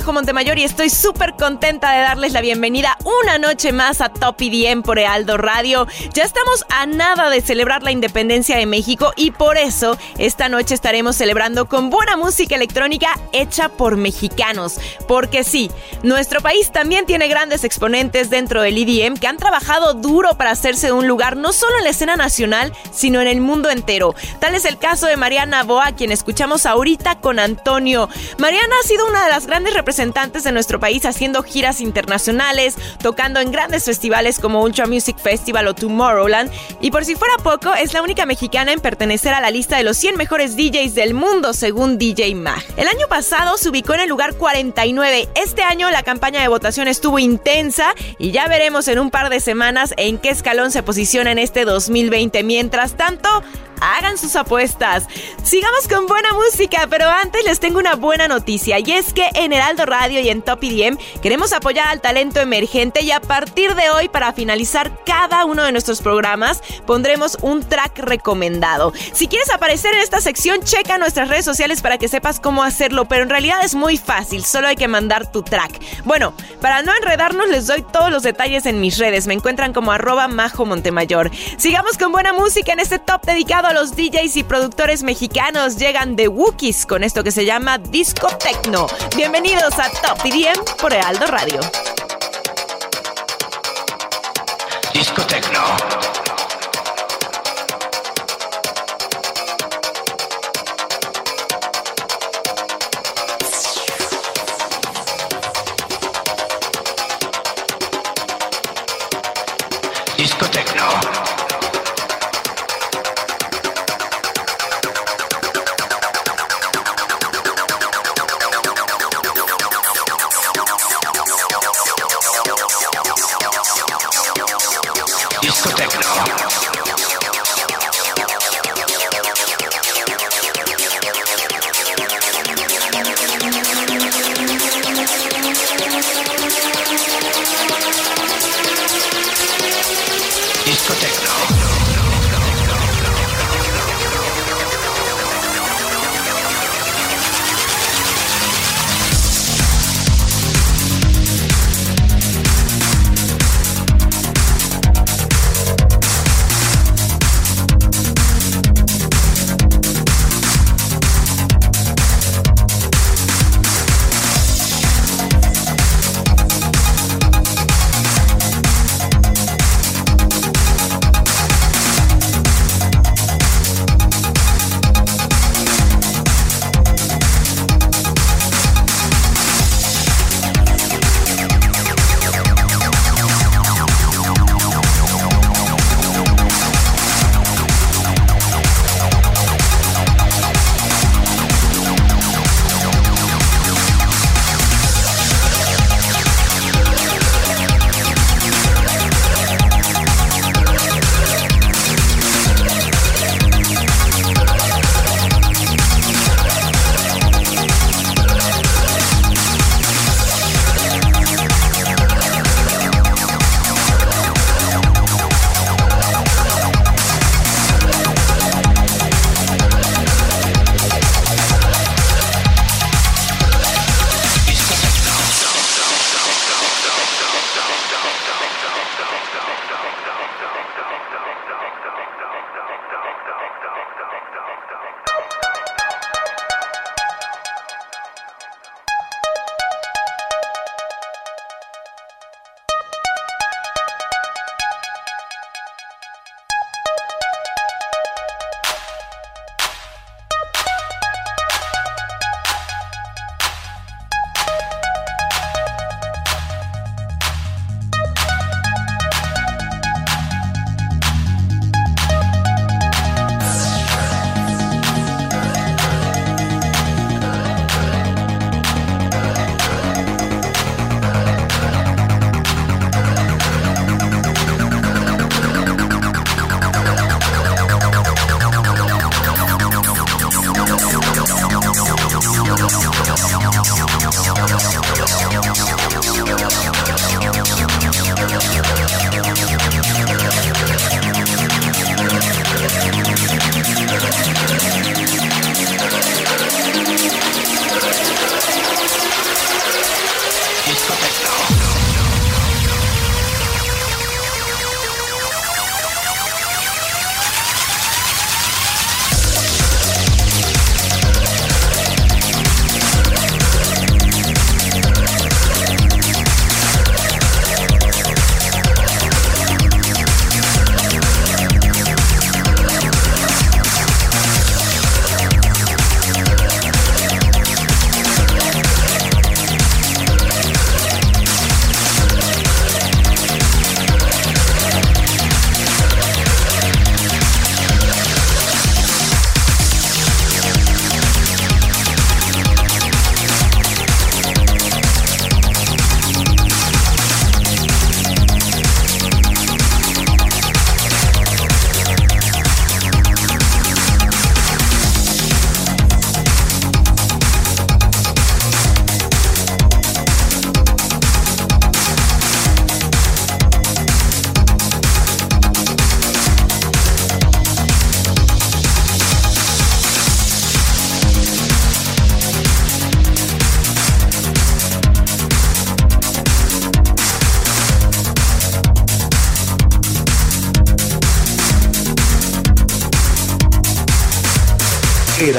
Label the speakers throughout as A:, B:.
A: Majo Montemayor y estoy súper contenta de darles la bienvenida una noche más a Top IDM por Ealdo Radio. Ya estamos a nada de celebrar la independencia de México y por eso esta noche estaremos celebrando con buena música electrónica hecha por mexicanos. Porque sí, nuestro país también tiene grandes exponentes dentro del EDM que han trabajado duro para hacerse un lugar no solo en la escena nacional, sino en el mundo entero. Tal es el caso de Mariana Boa, quien escuchamos ahorita con Antonio. Mariana ha sido una de las grandes representantes de nuestro país haciendo giras internacionales, tocando en grandes festivales como Ultra Music Festival o Tomorrowland. Y por si fuera poco, es la única mexicana en pertenecer a la lista de los 100 mejores DJs del mundo según DJ Mag. El año pasado se ubicó en el lugar 49. Este año la campaña de votación estuvo intensa y ya veremos en un par de semanas en qué escalón se posiciona en este 2020. Mientras tanto,
B: hagan sus apuestas. Sigamos con buena música, pero antes les tengo una buena noticia y es que en Heraldo Radio y en Top IDM queremos apoyar al talento emergente y a partir de hoy para finalizar cada uno de nuestros programas pondremos un track recomendado. Si quieres aparecer en esta sección, checa nuestras redes sociales para que sepas cómo hacerlo, pero en realidad es muy fácil, solo hay que mandar tu track. Bueno, para no enredarnos les doy todos los detalles en mis redes, me encuentran como arroba majo montemayor. Sigamos con buena música en este top dedicado los DJs y productores mexicanos. Llegan de Wookiees con esto que se llama Disco Tecno. Bienvenidos a Top IDM por Aldo Radio.
C: Disco Tecno. Discoteca.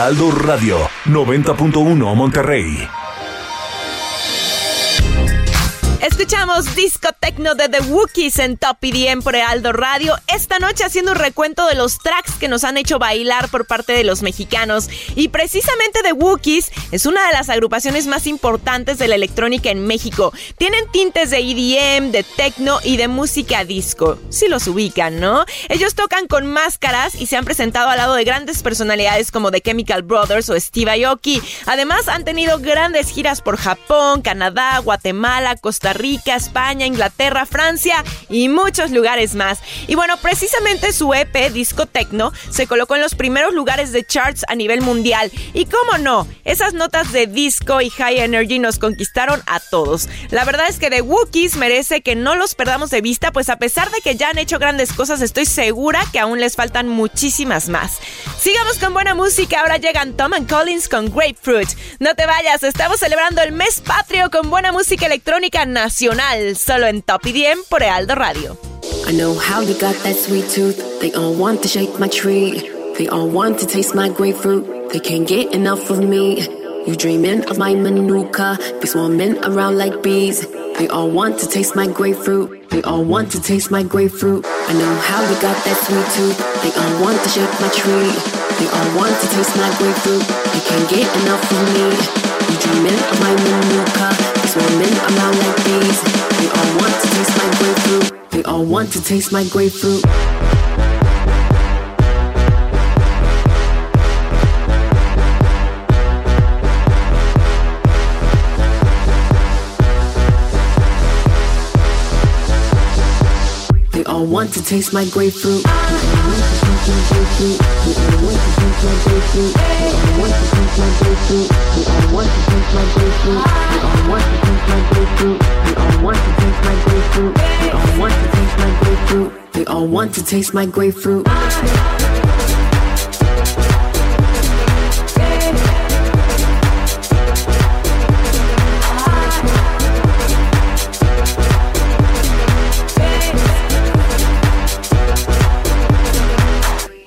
D: Heraldo Radio 90.1 Monterrey.
B: Escuchamos disco tecno de The Wookiees en Top EDM por Aldo Radio. Esta noche haciendo un recuento de los tracks que nos han hecho bailar por parte de los mexicanos. Y precisamente The Wookiees es una de las agrupaciones más importantes de la electrónica en México. Tienen tintes de EDM, de tecno y de música disco. Si los ubican, ¿no? Ellos tocan con máscaras y se han presentado al lado de grandes personalidades como The Chemical Brothers o Steve Aoki. Además han tenido grandes giras por Japón, Canadá, Guatemala, Costa Rica, España, Inglaterra, Francia y muchos lugares más. Y bueno, precisamente su EP Disco Tecno se colocó en los primeros lugares de charts a nivel mundial. Y cómo no, esas notas de disco y high energy nos conquistaron a todos. La verdad es que The Wookiees merece que no los perdamos de vista, pues a pesar de que ya han hecho grandes cosas, estoy segura que aún les faltan muchísimas más. Sigamos con buena música, ahora llegan Tom and Collins con Grapefruit. No te vayas, estamos celebrando el mes patrio con buena música electrónica nacional, solo en Top IDM por Ealdo Radio.
E: I know how you got that sweet tooth. They all want to shake my tree. They all want to taste my grapefruit. They can't get enough of me. You dreaming of my manuka, be swarming around like bees. They all want to taste my grapefruit. They all want to taste my grapefruit. I know how you got that sweet tooth. They all want to shake my tree. They all want to taste my grapefruit. They can't get enough of me. You dreaming of my manuka, swimming around like bees. They all want to taste my grapefruit. They all want to taste my grapefruit. They all want to taste my grapefruit. They all want to taste my grapefruit. Want to taste my grapefruit want to taste my grapefruit. You don't want to taste my grapefruit. You don't want to taste my grapefruit. You don't want to taste my grapefruit. They all want to taste my grapefruit.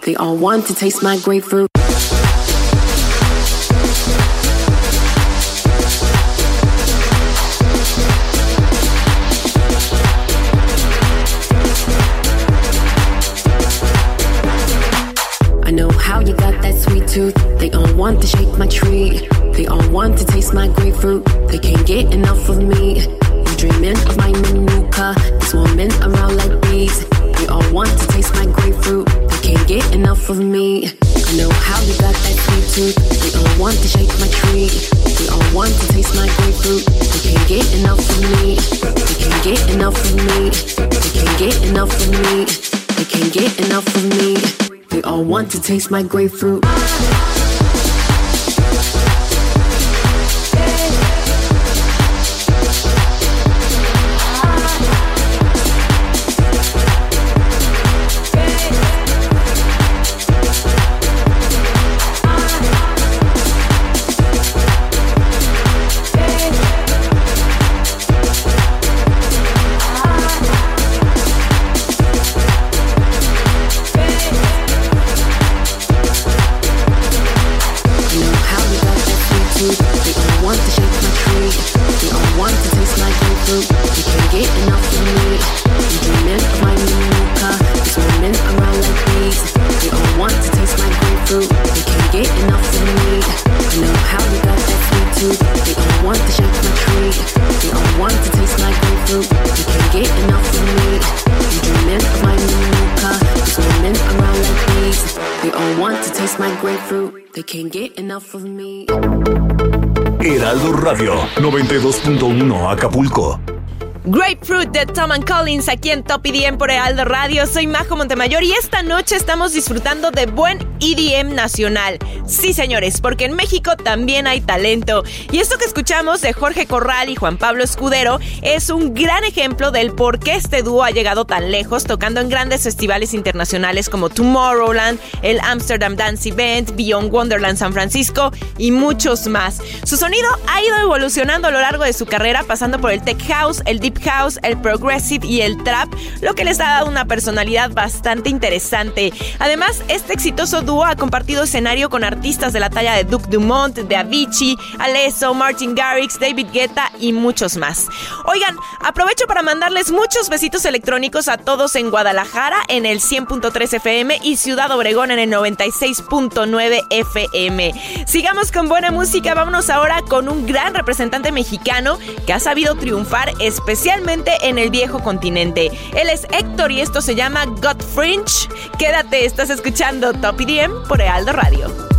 E: They all want to taste my grapefruit. My grapefruit. Enough of.
D: Heraldo Radio 92.1 Acapulco.
B: Grapefruit de Tom and Collins aquí en Top EDM por Ealdo Radio. Soy Majo Montemayor y esta noche estamos disfrutando de buen EDM nacional. Sí, señores, porque en México también hay talento. Y esto que escuchamos de Jorge Corral y Juan Pablo Escudero es un gran ejemplo del por qué este dúo ha llegado tan lejos, tocando en grandes festivales internacionales como Tomorrowland, el Amsterdam Dance Event, Beyond Wonderland San Francisco y muchos más. Su sonido ha ido evolucionando a lo largo de su carrera, pasando por el tech house, el deep house, el progressive y el trap, lo que les ha dado una personalidad bastante interesante. Además, este exitoso dúo ha compartido escenario con artistas de la talla de Duke Dumont, de Avicii, Alesso, Martin Garrix, David Guetta y muchos más. Oigan, aprovecho para mandarles muchos besitos electrónicos a todos en Guadalajara en el 100.3 FM y Ciudad Obregón en el 96.9 FM. Sigamos con buena música, vámonos ahora con un gran representante mexicano que ha sabido triunfar especialmente en el viejo continente. Él es Héctor y esto se llama God Fringe. Quédate, estás escuchando Top IDM por Ealdo Radio.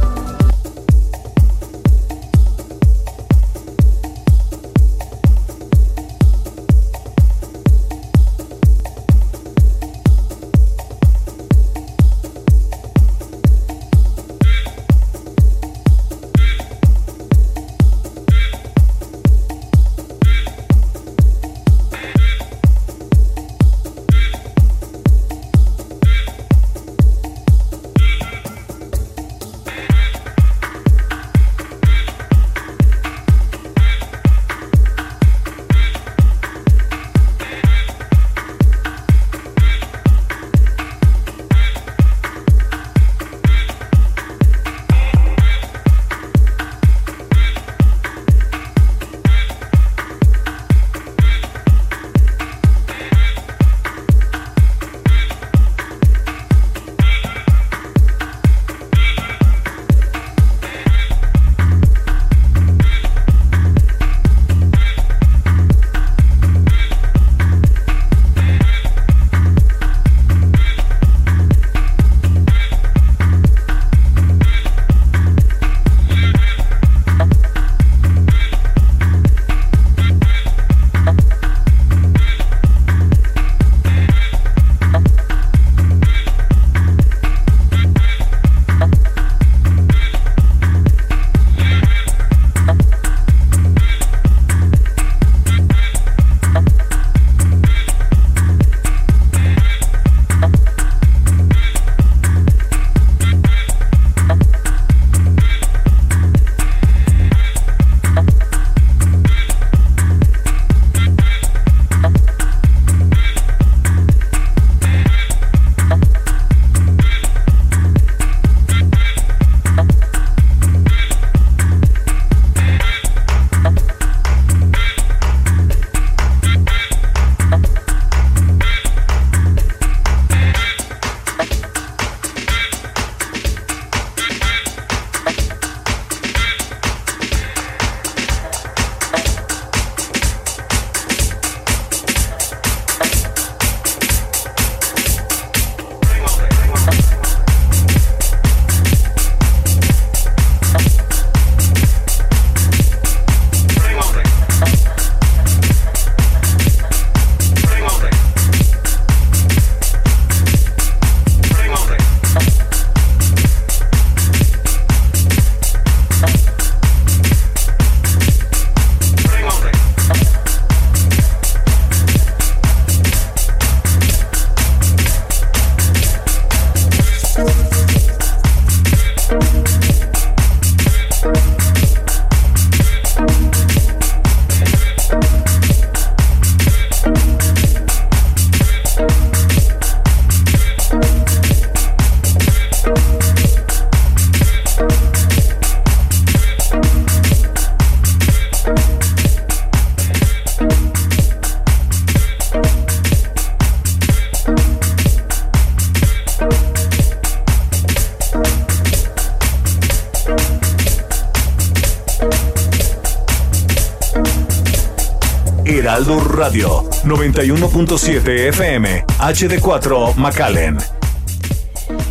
D: Radio 91.7 FM HD4 McAllen.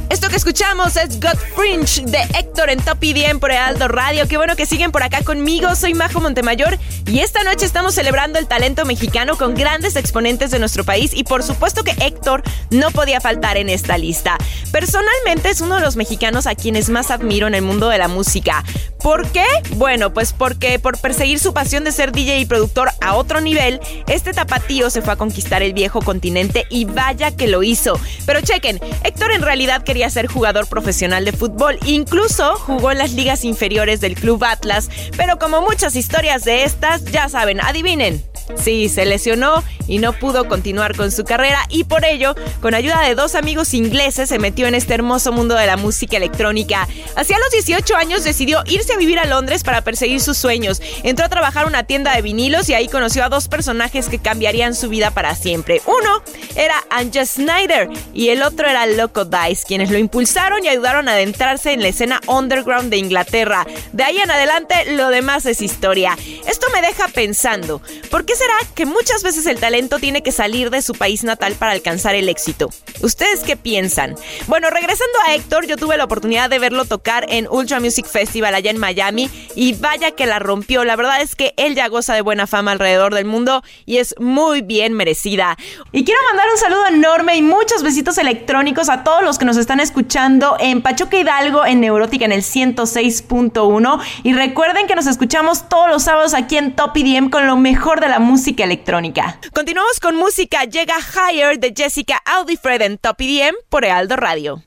B: Esto que escuchamos es God Fringe de Héctor en Top bien por Heraldo Radio. Qué bueno que siguen por acá conmigo. Soy Majo Montemayor y esta noche estamos celebrando el talento mexicano con grandes exponentes de nuestro país y por supuesto que Héctor no podía faltar en esta lista. Personalmente es uno de los mexicanos a quienes más admiro en el mundo de la música. ¿Por qué? Bueno, pues porque por perseguir su pasión de ser DJ y productor a otro nivel, este tapatío se fue a conquistar el viejo continente y vaya que lo hizo. Pero chequen, Héctor en realidad quería ser jugador profesional de fútbol. Incluso jugó en las ligas inferiores del Club Atlas. Pero como muchas historias de estas, ya saben, adivinen. Sí, se lesionó y no pudo continuar con su carrera y por ello, con ayuda de dos amigos ingleses, se metió en este hermoso mundo de la música electrónica. Hacia los 18 años decidió irse a vivir a Londres para perseguir sus sueños. Entró a trabajar en una tienda de vinilos y ahí conoció a dos personajes que cambiarían su vida para siempre. Uno era Anja Snyder y el otro era Loco Dice, quienes lo impulsaron y ayudaron a adentrarse en la escena underground de Inglaterra. De ahí en adelante, lo demás es historia. Esto me deja pensando, ¿por qué será que muchas veces el talento tiene que salir de su país natal para alcanzar el éxito? ¿Ustedes qué piensan? Bueno, regresando a Héctor, yo tuve la oportunidad de verlo tocar en Ultra Music Festival allá en Miami y vaya que la rompió. La verdad es que él ya goza de buena fama alrededor del mundo y es muy bien merecida. Y quiero mandar un saludo enorme y muchos besitos electrónicos a todos los que nos están escuchando en Pachuca Hidalgo, en Neurótica, en el 106.1. Y recuerden que nos escuchamos todos los sábados aquí en Top IDM con lo mejor de la música electrónica. Continuamos con música. Llega Higher de Jessica Audifred en Top IDM por Ealdo Radio.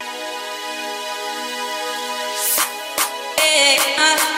D: I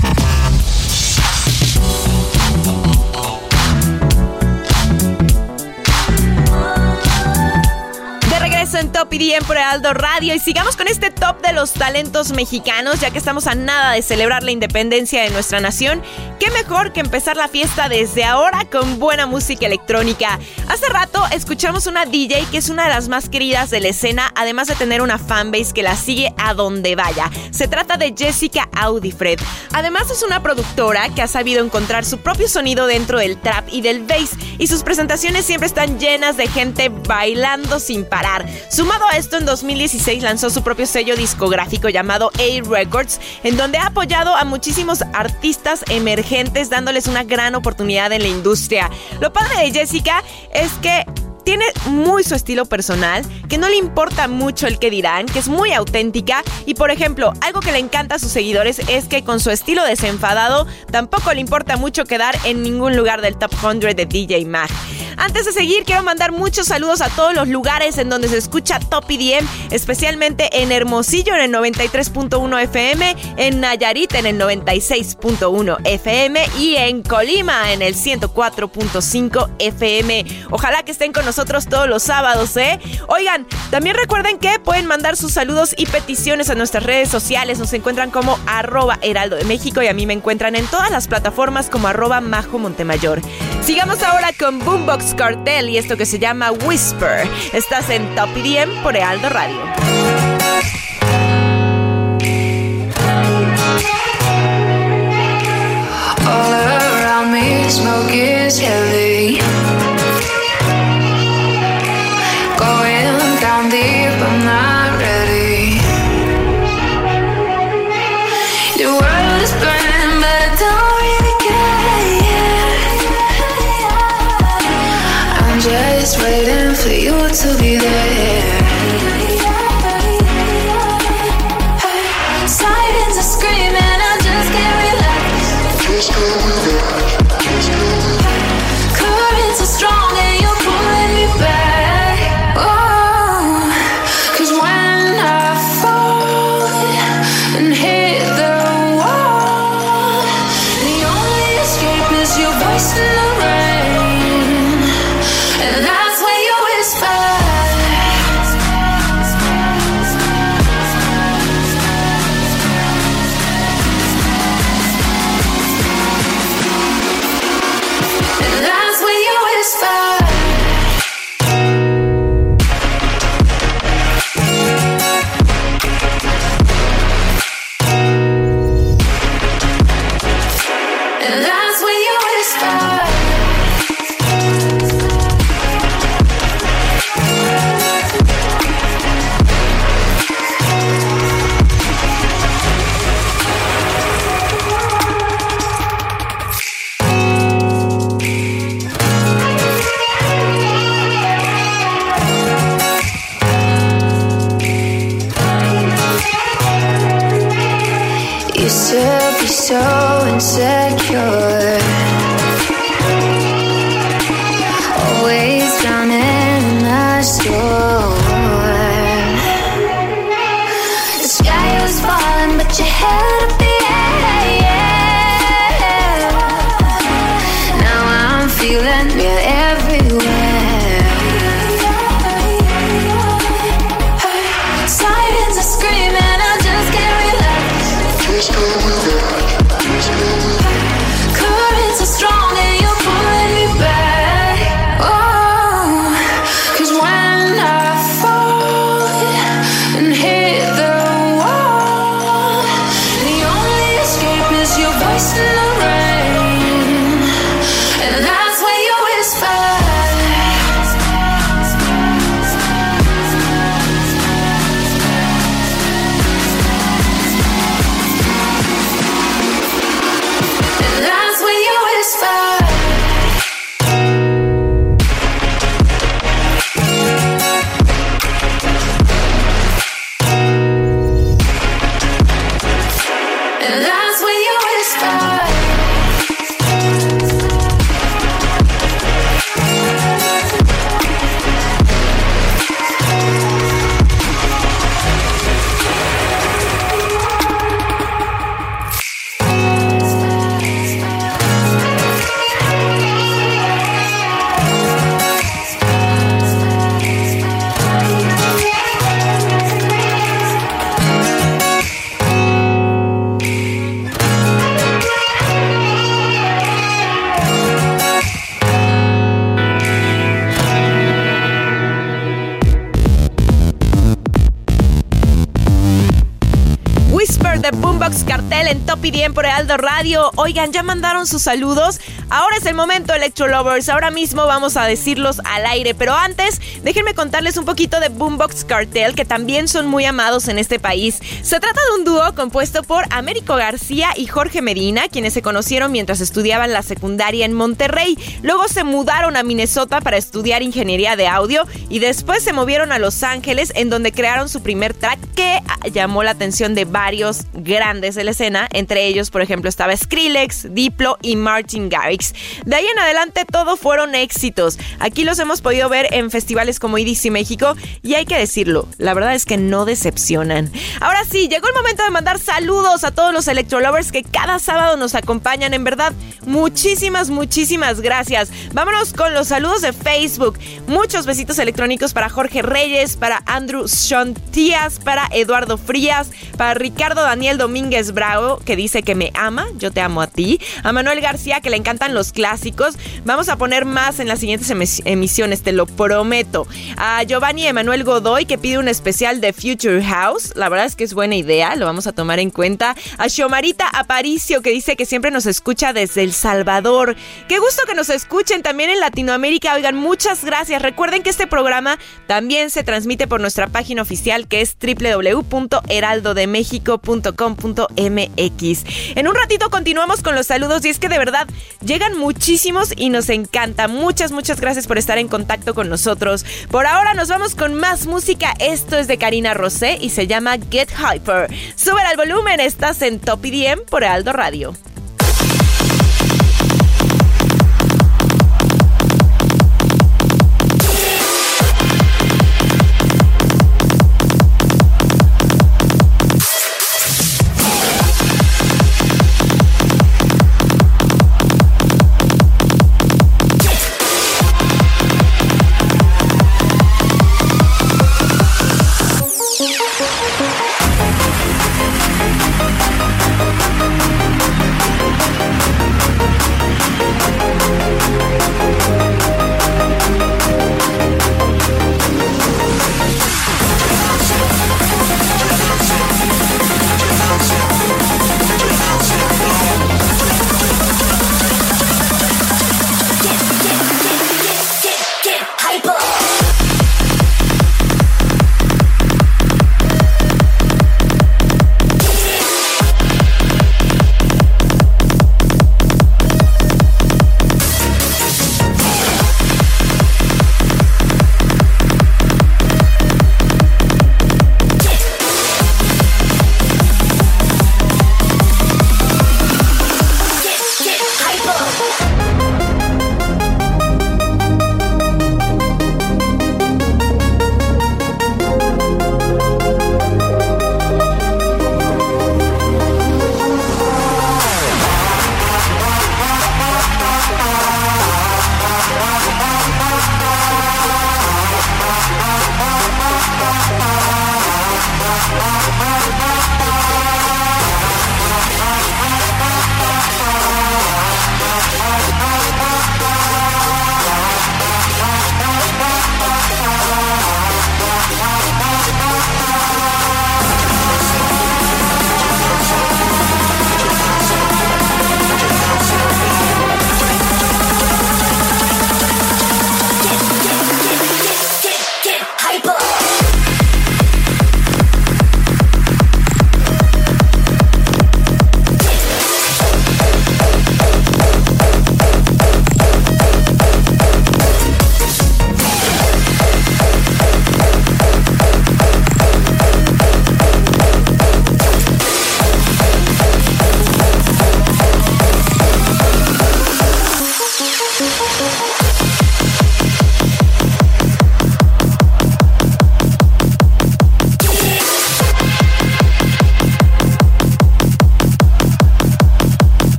B: Por Radio y sigamos con este top de los talentos mexicanos ya que estamos a nada de celebrar la independencia de nuestra nación. Qué mejor que empezar la fiesta desde ahora con buena música electrónica. Hace rato escuchamos una DJ que es una de las más queridas de la escena, además de tener una fanbase que la sigue a donde vaya. Se trata de Jessica Audifred. Además es una productora que ha sabido encontrar su propio sonido dentro del trap y del bass y sus presentaciones siempre están llenas de gente bailando sin parar. Sumado a esto, en 2016 lanzó su propio sello discográfico llamado A Records, en donde ha apoyado a muchísimos artistas emergentes, dándoles una gran oportunidad en la industria. Lo padre de Jessica es que tiene muy su estilo personal, que no le importa mucho el que dirán, que es muy auténtica y por ejemplo, algo que le encanta a sus seguidores es que con su estilo desenfadado tampoco le importa mucho quedar en ningún lugar del top 100 de DJ Mag. Antes de seguir, quiero mandar muchos saludos a todos los lugares en donde se escucha Top EDM, especialmente en Hermosillo en el 93.1 FM, en Nayarit en el 96.1 FM y en Colima en el 104.5 FM. Ojalá que estén con nosotros todos los sábados, ¿eh? Oigan, también recuerden que pueden mandar sus saludos y peticiones a nuestras redes sociales. Nos encuentran como arroba heraldo de México y a mí me encuentran en todas las plataformas como arroba majo montemayor. Sigamos ahora con Boombox Cartel y esto que se llama Whisper. Estás en Top 10 por Heraldo Radio.
F: All around me, smoke is heavy. Deep, I'm not ready. The world is burning, but I don't really care. I'm just waiting for you to be there.
B: Radio. Oigan, ya mandaron sus saludos. Ahora es el momento, Electro Lovers. Ahora mismo vamos a decirlos al aire. Pero antes, déjenme contarles un poquito de Boombox Cartel, que también son muy amados en este país. Se trata de un dúo compuesto por Américo García y Jorge Medina, quienes se conocieron mientras estudiaban la secundaria en Monterrey. Luego se mudaron a Minnesota para estudiar ingeniería de audio y después se movieron a Los Ángeles, en donde crearon su primer track que llamó la atención de varios grandes de la escena. Entre ellos, por ejemplo, estaba Skrillex, Diplo y Martin Garrix. De ahí en adelante todo fueron éxitos. Aquí los hemos podido ver en festivales como IDC México y hay que decirlo, la verdad es que no decepcionan. Ahora sí, llegó el momento de mandar saludos a todos los Electrolovers que cada sábado nos acompañan. En verdad, muchísimas, muchísimas gracias. Vámonos con los saludos de Facebook. Muchos besitos electrónicos para Jorge Reyes, para Andrew Tías, para Eduardo Frías, para Ricardo Daniel Domínguez Bravo, que dice que me ama, yo te amo a ti. A Manuel García, que le encantan los clásicos. Vamos a poner más en las siguientes emisiones, te lo prometo. A Giovanni Emanuel Godoy, que pide un especial de Future House. La verdad es que es buena idea, lo vamos a tomar en cuenta. A Xiomarita Aparicio, que dice que siempre nos escucha desde El Salvador. Qué gusto que nos escuchen también en Latinoamérica. Oigan, muchas gracias. Recuerden que este programa también se transmite por nuestra página oficial que es www.heraldodemexico.com.mx. En un ratito continuamos con los saludos y es que de verdad muchísimos y nos encanta. Muchas, muchas gracias por estar en contacto con nosotros. Por ahora nos vamos con más música. Esto es de Karina Rosé y se llama Get Hyper. Sube al volumen, estás en Top IDM por Aldo Radio.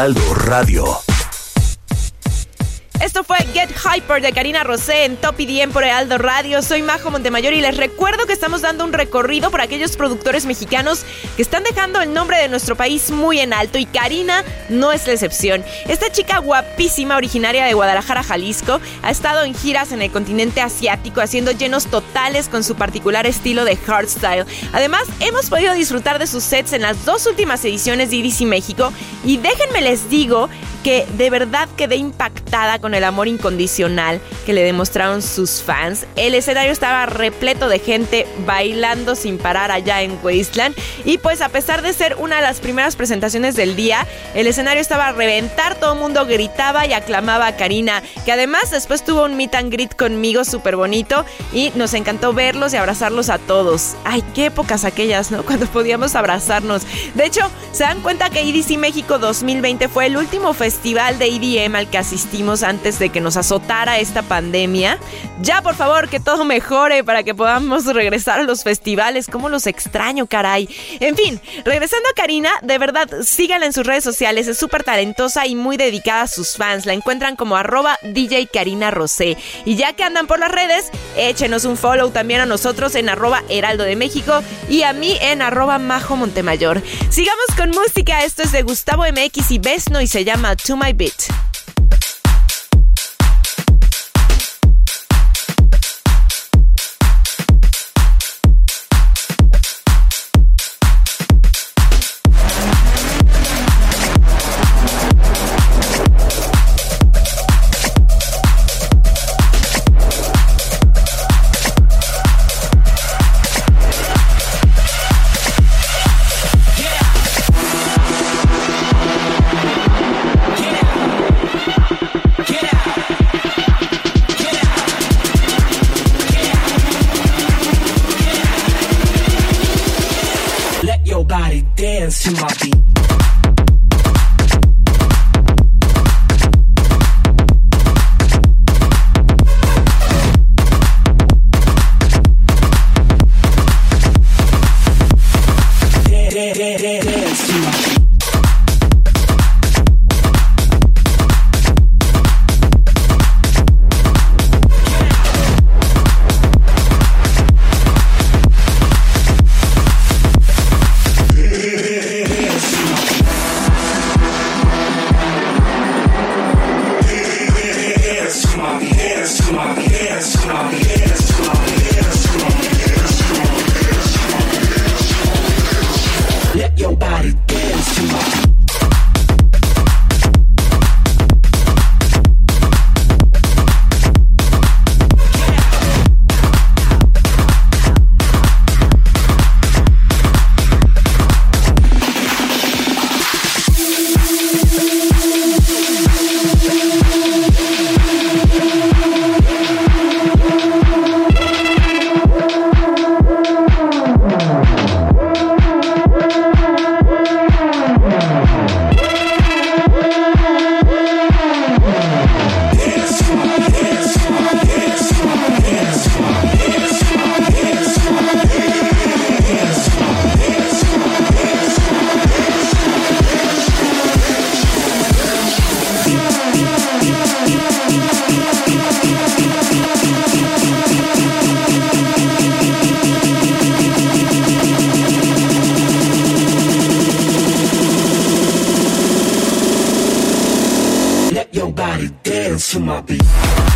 D: Heraldo Radio.
B: Esto fue Get Hyper de Karina Rosé en Top IDM por Aldo Radio. Soy Majo Montemayor y les recuerdo que estamos dando un recorrido por aquellos productores mexicanos que están dejando el nombre de nuestro país muy en alto y Karina no es la excepción. Esta chica guapísima, originaria de Guadalajara, Jalisco, ha estado en giras en el continente asiático haciendo llenos totales con su particular estilo de hardstyle. Además, hemos podido disfrutar de sus sets en las dos últimas ediciones de IDC México y déjenme les digo que de verdad quedé impactada con el amor incondicional que le demostraron sus fans. El escenario estaba repleto de gente bailando sin parar allá en Wasteland y pues a pesar de ser una de las primeras presentaciones del día, el escenario estaba a reventar, todo el mundo gritaba y aclamaba a Karina, que además después tuvo un meet and greet conmigo súper bonito y nos encantó verlos y abrazarlos a todos. Ay, qué épocas aquellas, ¿no? Cuando podíamos abrazarnos. De hecho, se dan cuenta que EDC México 2020 fue el último festival de EDM al que asistimos antes de que nos azotara esta pandemia. Ya, por favor, que todo mejore para que podamos regresar a los festivales. ¿Cómo los extraño, caray? Fin, regresando a Karina, de verdad, síganla en sus redes sociales. Es súper talentosa y muy dedicada a sus fans. La encuentran como arroba DJ Karina Rosé. Y ya que andan por las redes, échenos un follow también a nosotros en arroba Heraldo de México y a mí en arroba Majo Montemayor. Sigamos con música. Esto es de Gustavo MX y Besno y se llama To My Beat.
G: To my beat.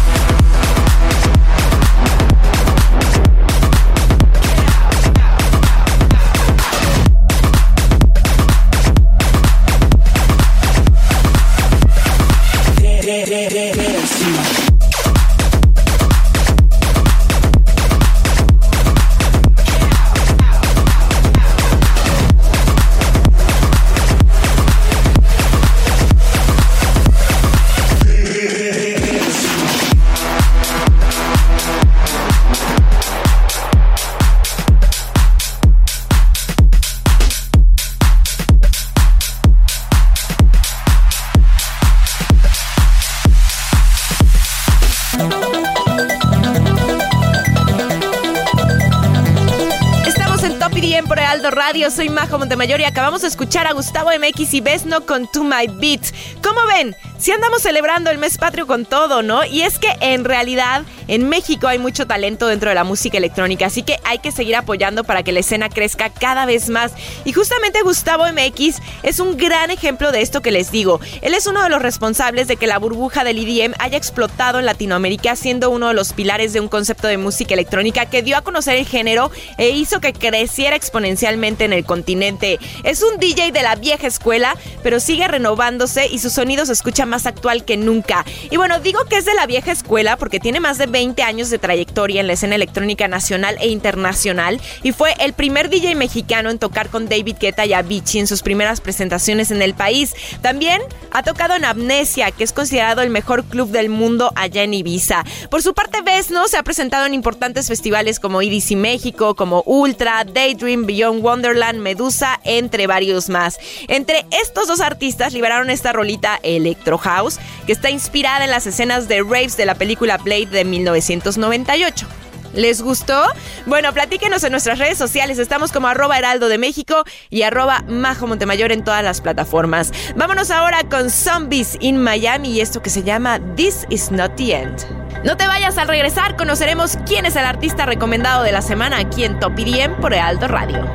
B: Majo Montemayor y acabamos de escuchar a Gustavo MX y Besno con To My Beat. ¿Cómo ven? si andamos celebrando el mes patrio con todo, ¿no? Y es que en realidad en México hay mucho talento dentro de la música electrónica, así que hay que seguir apoyando para que la escena crezca cada vez más. Y justamente Gustavo MX es un gran ejemplo de esto que les digo. Él es uno de los responsables de que la burbuja del EDM haya explotado en Latinoamérica, siendo uno de los pilares de un concepto de música electrónica que dio a conocer el género e hizo que creciera exponencialmente en el continente. Es un DJ de la vieja escuela, pero sigue renovándose y su sonido se escucha más actual que nunca. Y bueno, digo que es de la vieja escuela porque tiene más de 20 años de trayectoria en la escena electrónica nacional e internacional y fue el primer DJ mexicano en tocar con David Guetta y Avicii en sus primeras presentaciones en el país. También ha tocado en Amnesia, que es considerado el mejor club del mundo allá en Ibiza. Por su parte, Vesno se ha presentado en importantes festivales como EDC México, como Ultra, Daydream, Beyond Wonderland, Medusa, entre varios más. Entre estos dos artistas liberaron esta rolita Electro House, que está inspirada en las escenas de raves de la película Blade de 1998. ¿Les gustó? Bueno, platíquenos en nuestras redes sociales. Estamos como arroba heraldo de México y arroba majo Montemayor en todas las plataformas. Vámonos ahora con Zombies in Miami y esto que se llama This is not the end. No te vayas al regresar, conoceremos quién es el artista recomendado de la semana aquí en Top IDM por Heraldo Radio.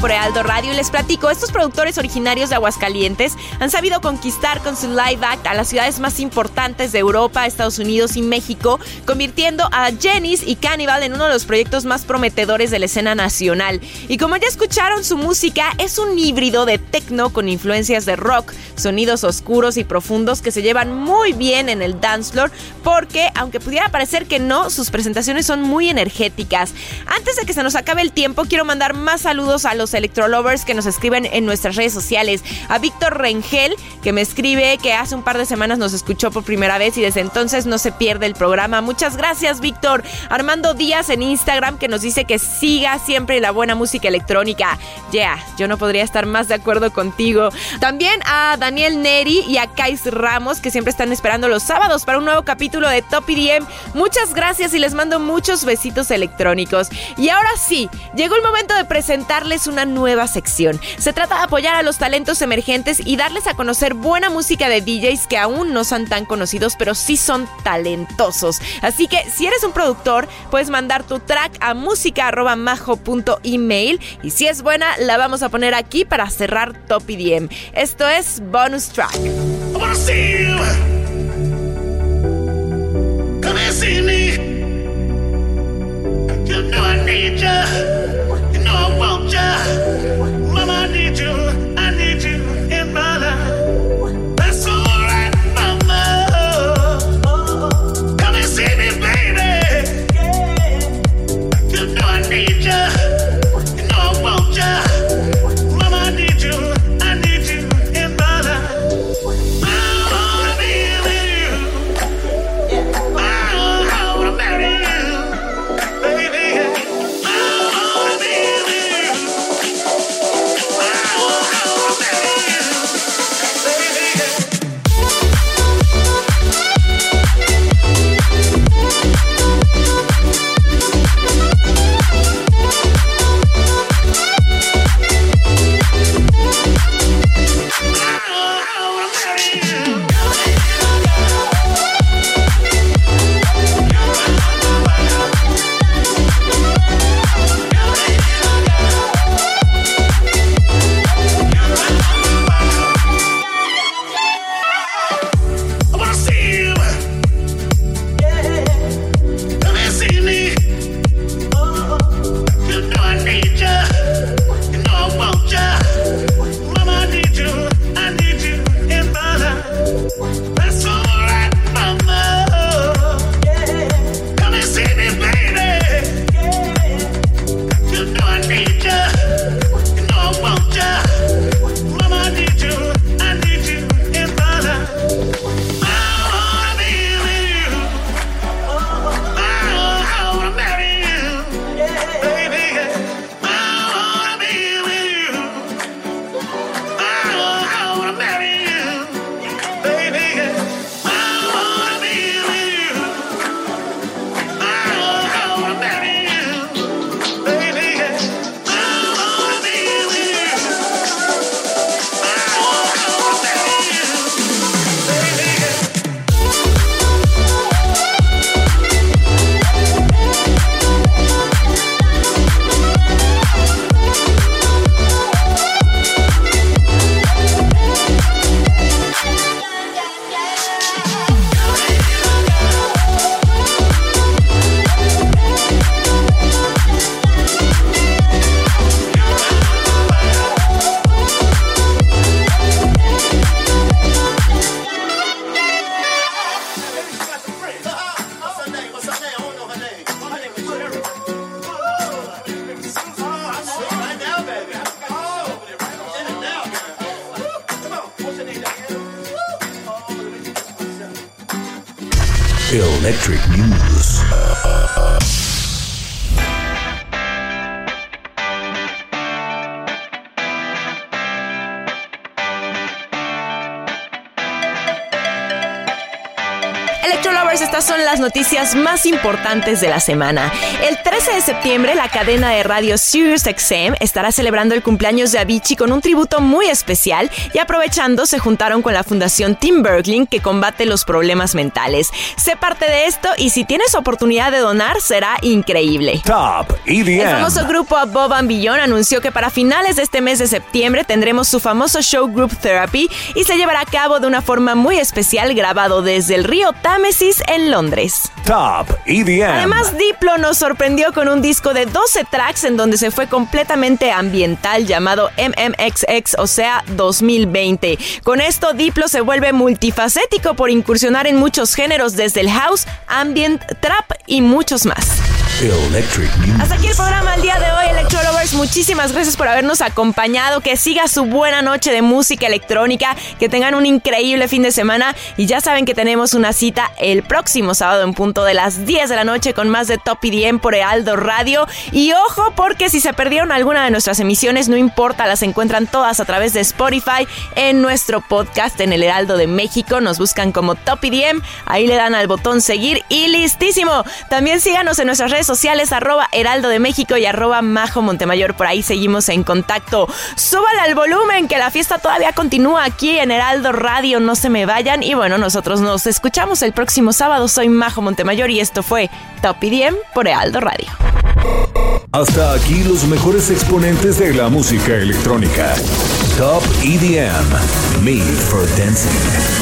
B: Por Aldo Les platico, estos productores originarios de Aguascalientes han sabido conquistar con su live act a las ciudades más importantes de Europa, Estados Unidos y México, convirtiendo a Jennys y Cannibal en uno de los proyectos más prometedores de la escena nacional. Y como ya escucharon, su música es un híbrido de techno con influencias de rock, sonidos oscuros y profundos que se llevan muy bien en el dance floor porque, aunque pudiera parecer que no, sus presentaciones son muy energéticas. Antes de que se nos acabe el tiempo, quiero mandar más saludos a los que nos escriben en nuestras redes sociales. A Víctor Rengel, que me escribe que hace un par de semanas nos escuchó por primera vez y desde entonces no se pierde el programa. Muchas gracias, Víctor. Armando Díaz en Instagram, que nos dice que siga siempre la buena música electrónica. Yeah, yo no podría estar más de acuerdo contigo. También a Daniel Neri y a Kais Ramos, que siempre están esperando los sábados para un nuevo capítulo de Top IDM. Muchas gracias y les mando muchos besitos electrónicos. Y ahora sí, llegó el momento de presentarles una nueva sección. Se trata de apoyar a los talentos emergentes y darles a conocer buena música de DJs que aún no son tan conocidos, pero sí son talentosos. Así que si eres un productor, puedes mandar tu track a música.majo.email y si es buena, la vamos a poner aquí para cerrar Top IDM. Esto es Bonus Track.
G: You know I need. You know I want ya. Mama, I need you.
B: Noticias más importantes de la semana. El 13 de septiembre, la cadena de radio Sirius XM estará celebrando el cumpleaños de Avicii con un tributo muy especial y aprovechando se juntaron con la fundación Tim Bergling que combate los problemas mentales. Sé parte de esto y si tienes oportunidad de donar será increíble.
D: Top
B: El
D: EDM.
B: famoso grupo Bob and Beyond anunció que para finales de este mes de septiembre tendremos su famoso show Group Therapy y se llevará a cabo de una forma muy especial grabado desde el río Támesis en Londres.
D: Top EDM.
B: Además, Diplo nos sorprendió con un disco de 12 tracks en donde se fue completamente ambiental llamado MMXX, o sea, 2020. Con esto, Diplo se vuelve multifacético por incursionar en muchos géneros desde el house, ambient, trap y muchos más. Hasta aquí el programa el día de hoy, Electro Lovers. Muchísimas gracias por habernos acompañado. Que siga su buena noche de música electrónica. Que tengan un increíble fin de semana. Y ya saben que tenemos una cita el próximo sábado en punto de las 10 de la noche con más de Top IDM por Heraldo Radio. Y ojo, porque si se perdieron alguna de nuestras emisiones, no importa, las encuentran todas a través de Spotify en nuestro podcast en el Heraldo de México. Nos buscan como Top IDM. Ahí le dan al botón seguir y listísimo. También síganos en nuestras redes sociales, arroba Heraldo de México y arroba Majo Montemayor. Por ahí seguimos en contacto. Súbale al volumen, que la fiesta todavía continúa aquí en Heraldo Radio. No se me vayan. Y bueno, nosotros nos escuchamos el próximo sábado. Soy Majo Montemayor y esto fue Top IDM por Heraldo Radio.
D: Hasta aquí los mejores exponentes de la música electrónica. Top EDM. Made for Dancing.